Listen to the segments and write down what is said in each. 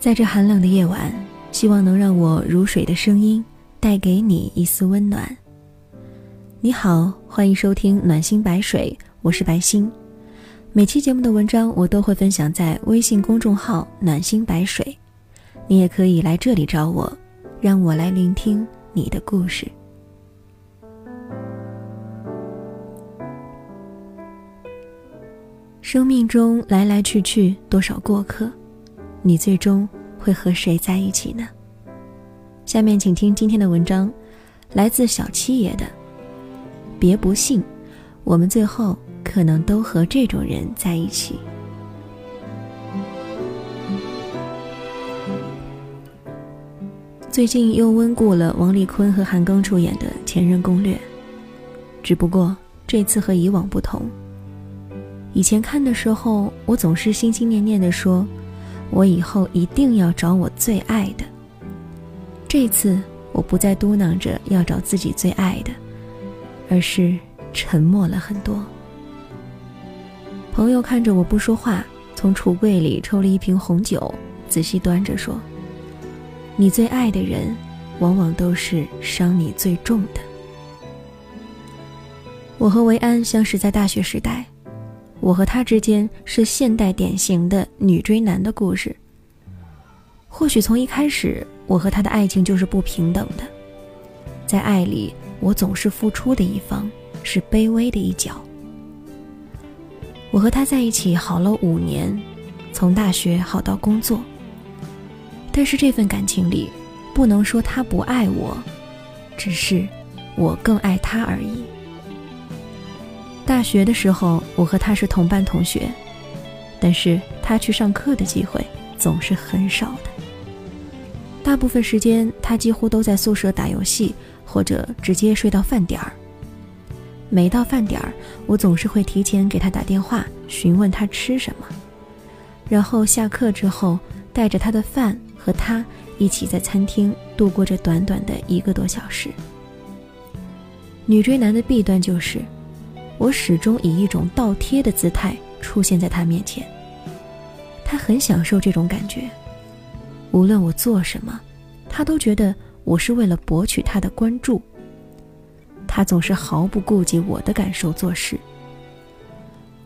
在这寒冷的夜晚，希望能让我如水的声音带给你一丝温暖。你好，欢迎收听暖心白水，我是白心。每期节目的文章我都会分享在微信公众号“暖心白水”，你也可以来这里找我，让我来聆听你的故事。生命中来来去去多少过客，你最终会和谁在一起呢？下面请听今天的文章，来自小七爷的。别不信，我们最后可能都和这种人在一起。最近又温故了王丽坤和韩庚出演的《前任攻略》，只不过这次和以往不同。以前看的时候，我总是心心念念的说，我以后一定要找我最爱的。这次我不再嘟囔着要找自己最爱的。而是沉默了很多。朋友看着我不说话，从橱柜里抽了一瓶红酒，仔细端着说：“你最爱的人，往往都是伤你最重的。”我和维安相识在大学时代，我和他之间是现代典型的女追男的故事。或许从一开始，我和他的爱情就是不平等的，在爱里。我总是付出的一方，是卑微的一角。我和他在一起好了五年，从大学好到工作。但是这份感情里，不能说他不爱我，只是我更爱他而已。大学的时候，我和他是同班同学，但是他去上课的机会总是很少的。大部分时间，他几乎都在宿舍打游戏。或者直接睡到饭点儿。每到饭点儿，我总是会提前给他打电话，询问他吃什么，然后下课之后带着他的饭和他一起在餐厅度过这短短的一个多小时。女追男的弊端就是，我始终以一种倒贴的姿态出现在他面前。他很享受这种感觉，无论我做什么，他都觉得。我是为了博取他的关注。他总是毫不顾及我的感受做事。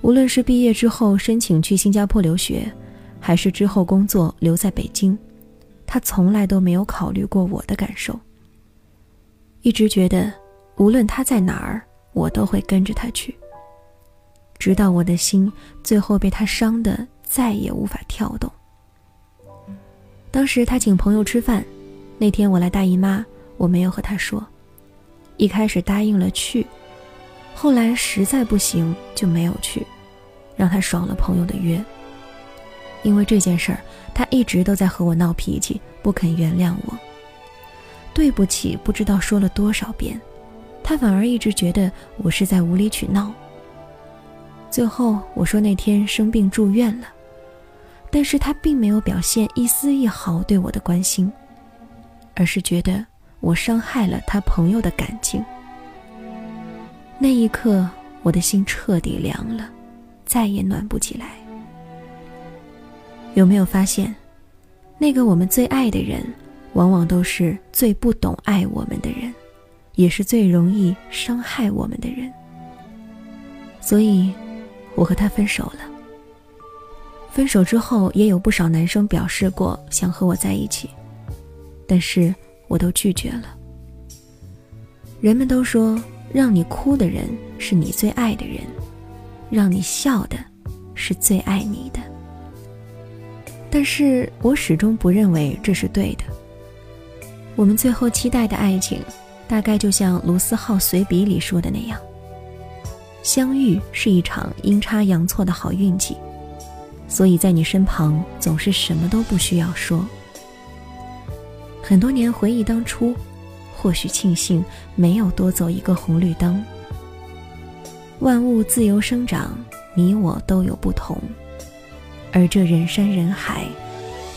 无论是毕业之后申请去新加坡留学，还是之后工作留在北京，他从来都没有考虑过我的感受。一直觉得，无论他在哪儿，我都会跟着他去。直到我的心最后被他伤得再也无法跳动。当时他请朋友吃饭。那天我来大姨妈，我没有和他说，一开始答应了去，后来实在不行就没有去，让他爽了朋友的约。因为这件事儿，他一直都在和我闹脾气，不肯原谅我。对不起，不知道说了多少遍，他反而一直觉得我是在无理取闹。最后我说那天生病住院了，但是他并没有表现一丝一毫对我的关心。而是觉得我伤害了他朋友的感情。那一刻，我的心彻底凉了，再也暖不起来。有没有发现，那个我们最爱的人，往往都是最不懂爱我们的人，也是最容易伤害我们的人。所以，我和他分手了。分手之后，也有不少男生表示过想和我在一起。但是我都拒绝了。人们都说，让你哭的人是你最爱的人，让你笑的是最爱你的。但是我始终不认为这是对的。我们最后期待的爱情，大概就像卢思浩随笔里说的那样：相遇是一场阴差阳错的好运气，所以在你身旁总是什么都不需要说。很多年回忆当初，或许庆幸没有多走一个红绿灯。万物自由生长，你我都有不同，而这人山人海，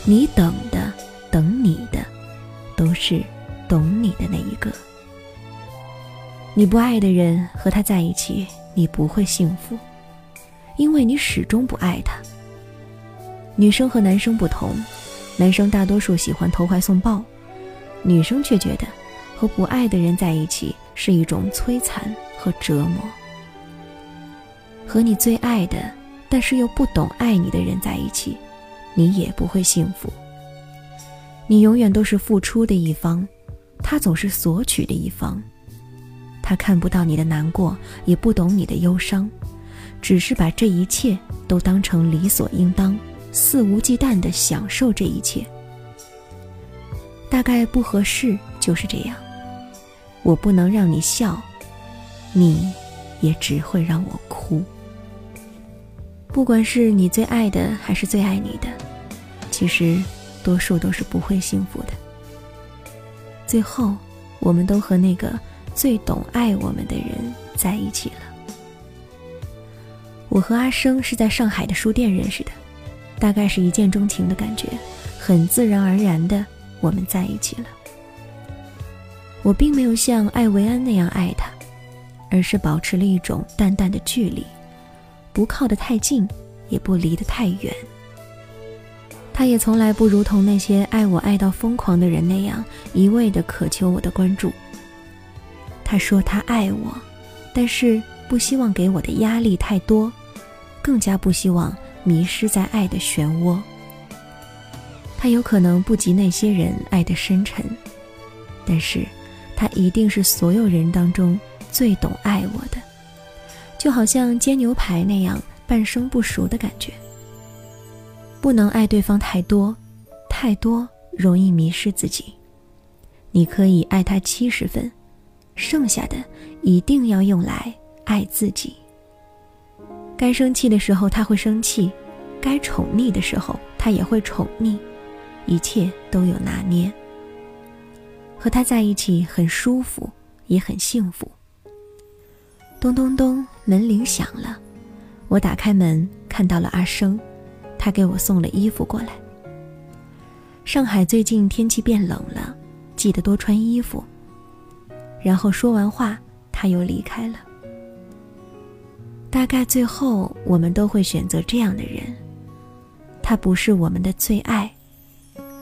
你等的等你的，都是懂你的那一个。你不爱的人和他在一起，你不会幸福，因为你始终不爱他。女生和男生不同。男生大多数喜欢投怀送抱，女生却觉得和不爱的人在一起是一种摧残和折磨。和你最爱的，但是又不懂爱你的人在一起，你也不会幸福。你永远都是付出的一方，他总是索取的一方。他看不到你的难过，也不懂你的忧伤，只是把这一切都当成理所应当。肆无忌惮地享受这一切，大概不合适就是这样。我不能让你笑，你也只会让我哭。不管是你最爱的还是最爱你的，其实多数都是不会幸福的。最后，我们都和那个最懂爱我们的人在一起了。我和阿生是在上海的书店认识的。大概是一见钟情的感觉，很自然而然的，我们在一起了。我并没有像艾维安那样爱他，而是保持了一种淡淡的距离，不靠得太近，也不离得太远。他也从来不如同那些爱我爱到疯狂的人那样，一味的渴求我的关注。他说他爱我，但是不希望给我的压力太多，更加不希望。迷失在爱的漩涡，他有可能不及那些人爱的深沉，但是，他一定是所有人当中最懂爱我的，就好像煎牛排那样半生不熟的感觉。不能爱对方太多，太多容易迷失自己。你可以爱他七十分，剩下的一定要用来爱自己。该生气的时候他会生气，该宠溺的时候他也会宠溺，一切都有拿捏。和他在一起很舒服，也很幸福。咚咚咚，门铃响了，我打开门看到了阿生，他给我送了衣服过来。上海最近天气变冷了，记得多穿衣服。然后说完话，他又离开了。大概最后我们都会选择这样的人，他不是我们的最爱，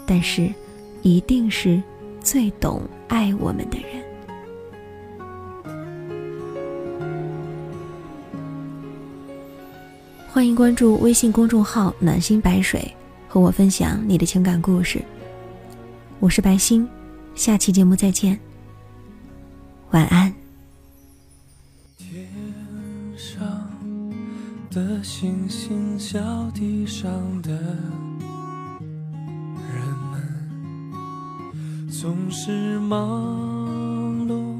但是一定是最懂爱我们的人。欢迎关注微信公众号“暖心白水”，和我分享你的情感故事。我是白星，下期节目再见，晚安。天上的星星，小地上的人们，总是忙碌，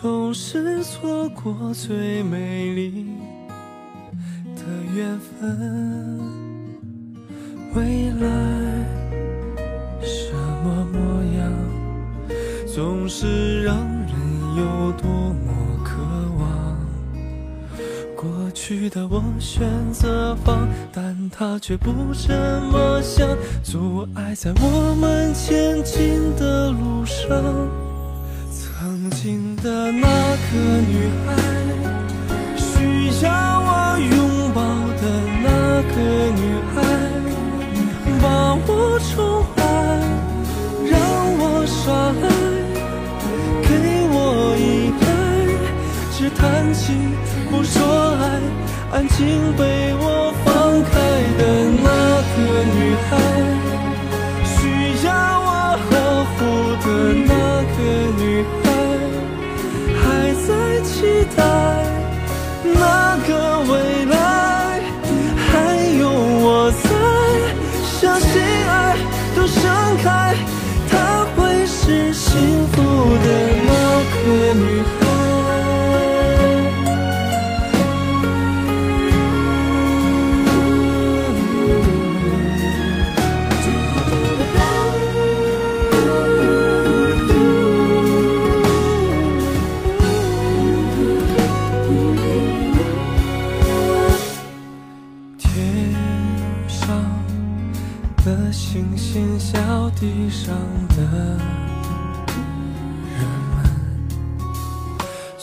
总是错过最美丽的缘分。未来什么模样，总是让人有多么渴望。过去的我选择放，但他却不这么想，阻碍在我们前进的路上。曾经的那个女孩，需要我拥安静被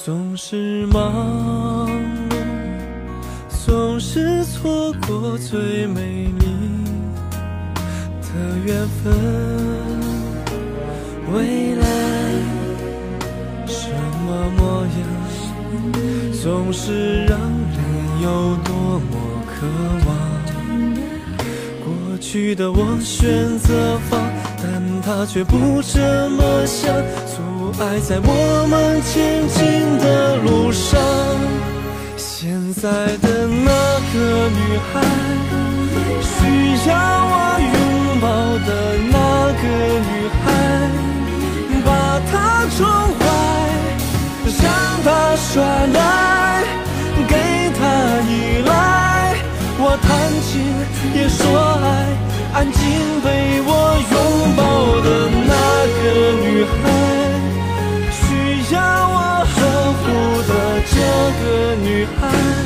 总是忙碌，总是错过最美丽的。缘分，未来什么模样，总是让人有多么渴望。过去的我选择放，但他却不这么想，爱在我们前进的路上。现在的那个女孩，需要我拥抱的那个女孩，every.